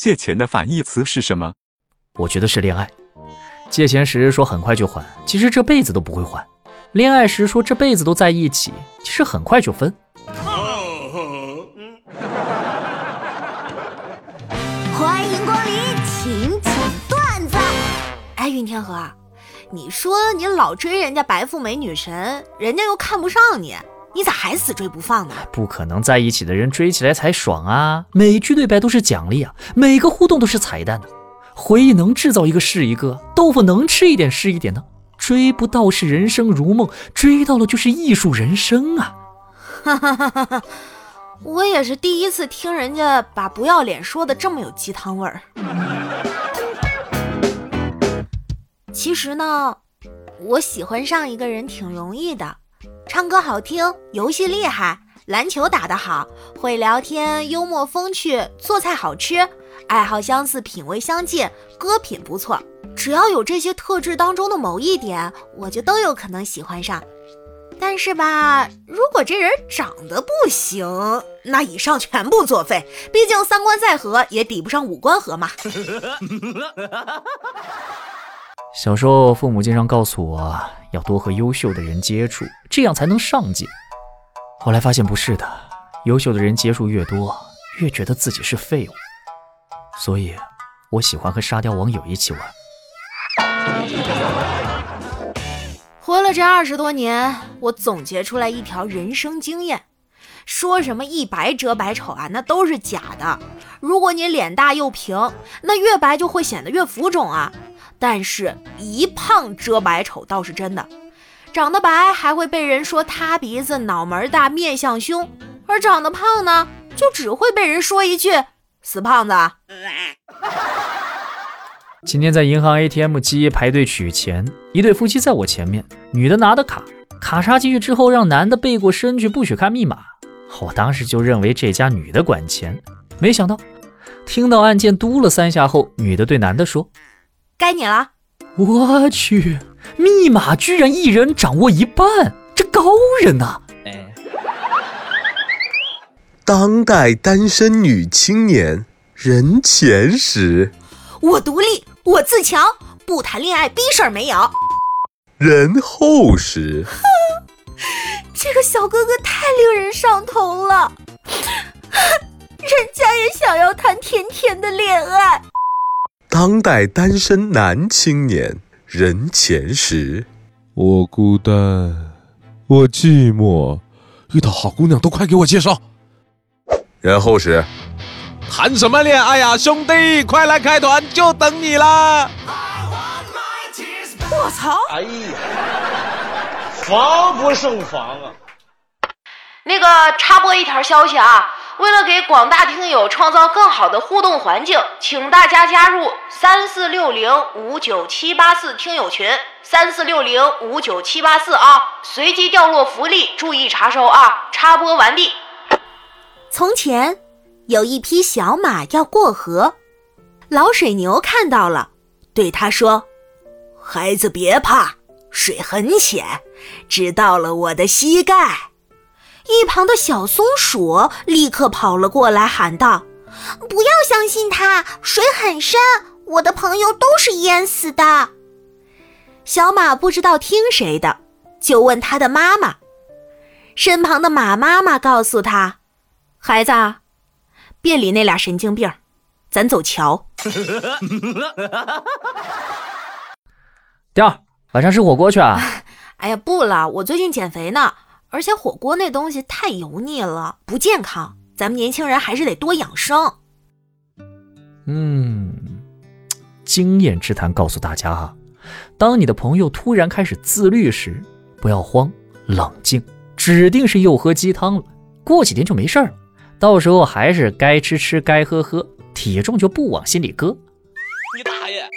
借钱的反义词是什么？我觉得是恋爱。借钱时说很快就还，其实这辈子都不会还；恋爱时说这辈子都在一起，其实很快就分。欢迎光临请讲段子。哎，云天河，你说你老追人家白富美女神，人家又看不上你，你咋还死追不放呢？不可能在一起的人追起来才爽啊！每句对白都是奖励啊，每个互动都是彩蛋呢。回忆能制造一个是一个，豆腐能吃一点是一点呢。追不到是人生如梦，追到了就是艺术人生啊！哈哈哈哈哈！我也是第一次听人家把不要脸说的这么有鸡汤味儿。其实呢，我喜欢上一个人挺容易的，唱歌好听，游戏厉害，篮球打得好，会聊天，幽默风趣，做菜好吃。爱好相似，品味相近，歌品不错。只要有这些特质当中的某一点，我就都有可能喜欢上。但是吧，如果这人长得不行，那以上全部作废。毕竟三观再合，也抵不上五官合嘛。小时候，父母经常告诉我要多和优秀的人接触，这样才能上进。后来发现不是的，优秀的人接触越多，越觉得自己是废物。所以，我喜欢和沙雕网友一起玩。活了这二十多年，我总结出来一条人生经验：说什么一白遮百丑啊，那都是假的。如果你脸大又平，那越白就会显得越浮肿啊。但是，一胖遮百丑倒是真的，长得白还会被人说塌鼻子、脑门大、面相凶；而长得胖呢，就只会被人说一句。死胖子！今天在银行 ATM 机排队取钱，一对夫妻在我前面，女的拿的卡，卡插进去之后，让男的背过身去，不许看密码。我当时就认为这家女的管钱，没想到听到按键嘟了三下后，女的对男的说：“该你了。”我去，密码居然一人掌握一半，这高人呐！当代单身女青年人前时，我独立，我自强，不谈恋爱逼事儿没有。人后时，哼，这个小哥哥太令人上头了，人家也想要谈甜甜的恋爱。当代单身男青年人前时，我孤单，我寂寞，遇到好姑娘都快给我介绍。然后时谈什么恋爱呀，兄弟，快来开团，就等你啦！我操！哎呀，防不胜防啊！那个插播一条消息啊，为了给广大听友创造更好的互动环境，请大家加入三四六零五九七八四听友群，三四六零五九七八四啊，随机掉落福利，注意查收啊！插播完毕。从前，有一匹小马要过河，老水牛看到了，对他说：“孩子别怕，水很浅，只到了我的膝盖。”一旁的小松鼠立刻跑了过来，喊道：“不要相信他，水很深，我的朋友都是淹死的。”小马不知道听谁的，就问他的妈妈。身旁的马妈妈告诉他。孩子，别理那俩神经病，咱走桥。第二，晚上吃火锅去啊？哎呀，不了，我最近减肥呢，而且火锅那东西太油腻了，不健康。咱们年轻人还是得多养生。嗯，经验之谈告诉大家啊，当你的朋友突然开始自律时，不要慌，冷静，指定是又喝鸡汤了，过几天就没事了。到时候还是该吃吃，该喝喝，体重就不往心里搁。你大爷！